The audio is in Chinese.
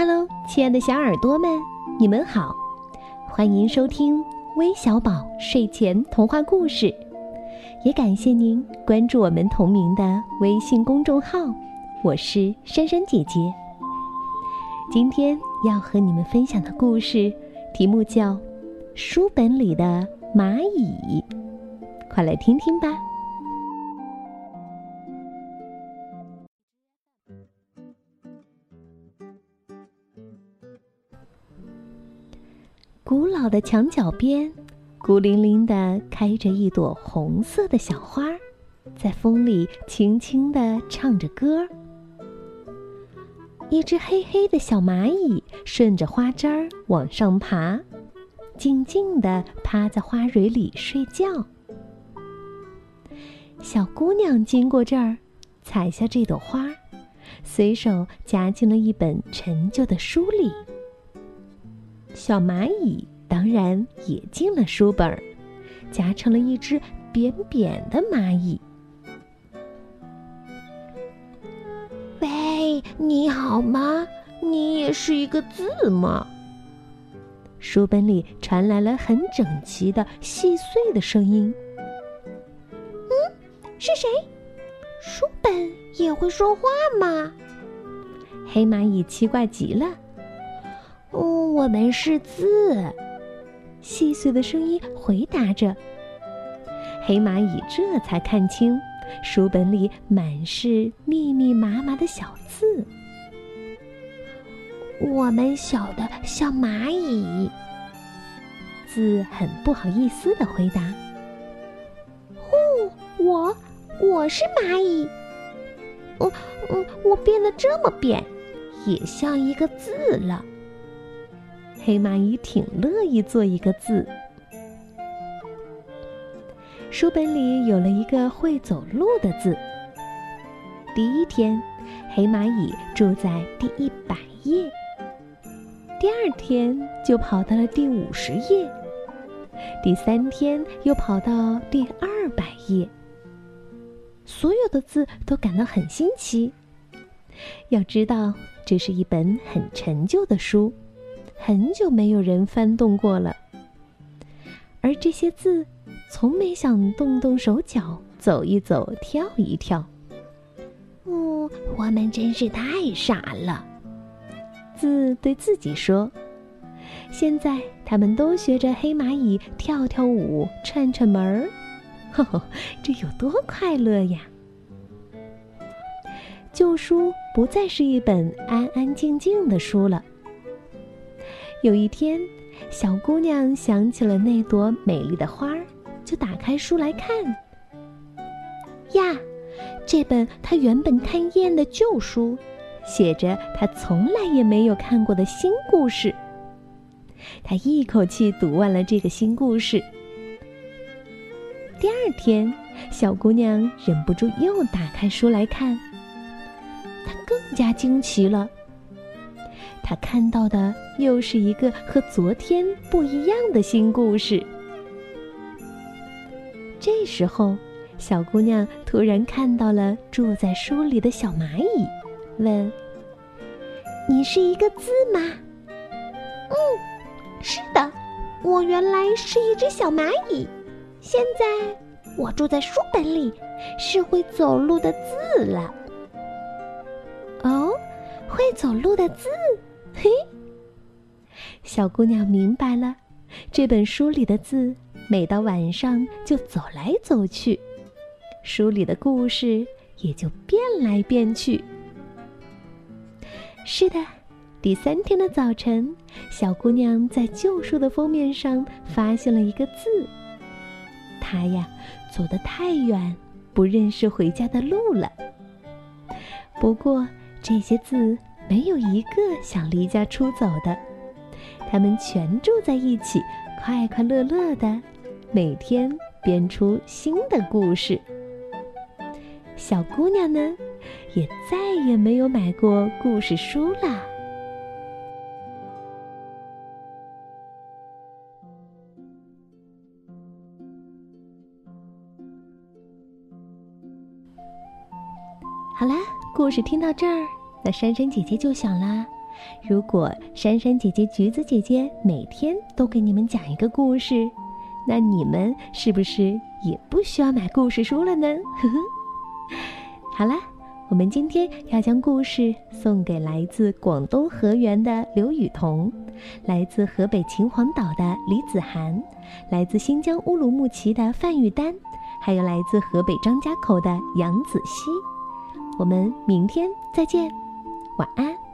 Hello，亲爱的小耳朵们，你们好，欢迎收听微小宝睡前童话故事，也感谢您关注我们同名的微信公众号。我是珊珊姐姐。今天要和你们分享的故事题目叫《书本里的蚂蚁》，快来听听吧。古老的墙角边，孤零零的开着一朵红色的小花，在风里轻轻的唱着歌。一只黑黑的小蚂蚁顺着花枝儿往上爬，静静的趴在花蕊里睡觉。小姑娘经过这儿，采下这朵花，随手夹进了一本陈旧的书里。小蚂蚁当然也进了书本，夹成了一只扁扁的蚂蚁。喂，你好吗？你也是一个字吗？书本里传来了很整齐的细碎的声音。嗯，是谁？书本也会说话吗？黑蚂蚁奇怪极了。我们是字。细碎的声音回答着。黑蚂蚁这才看清，书本里满是密密麻麻的小字。我们小的像蚂蚁。字很不好意思的回答：“哦，我我是蚂蚁。嗯嗯，我变得这么扁，也像一个字了。”黑蚂蚁挺乐意做一个字。书本里有了一个会走路的字。第一天，黑蚂蚁住在第一百页。第二天就跑到了第五十页。第三天又跑到第二百页。所有的字都感到很新奇。要知道，这是一本很陈旧的书。很久没有人翻动过了，而这些字从没想动动手脚、走一走、跳一跳。哦，我们真是太傻了，字对自己说。现在他们都学着黑蚂蚁跳跳舞、串串门儿，呵，这有多快乐呀！旧书不再是一本安安静静的书了。有一天，小姑娘想起了那朵美丽的花儿，就打开书来看。呀，这本她原本看厌的旧书，写着她从来也没有看过的新故事。她一口气读完了这个新故事。第二天，小姑娘忍不住又打开书来看，她更加惊奇了。他看到的又是一个和昨天不一样的新故事。这时候，小姑娘突然看到了住在书里的小蚂蚁，问：“你是一个字吗？”“嗯，是的，我原来是一只小蚂蚁，现在我住在书本里，是会走路的字了。”“哦，会走路的字。”小姑娘明白了，这本书里的字，每到晚上就走来走去，书里的故事也就变来变去。是的，第三天的早晨，小姑娘在旧书的封面上发现了一个字。她呀，走得太远，不认识回家的路了。不过这些字。没有一个想离家出走的，他们全住在一起，快快乐乐的，每天编出新的故事。小姑娘呢，也再也没有买过故事书了。好啦，故事听到这儿。那珊珊姐姐就想啦，如果珊珊姐姐、橘子姐姐每天都给你们讲一个故事，那你们是不是也不需要买故事书了呢？呵呵。好啦，我们今天要将故事送给来自广东河源的刘雨桐，来自河北秦皇岛的李子涵，来自新疆乌鲁木齐的范玉丹，还有来自河北张家口的杨子熙。我们明天再见，晚安。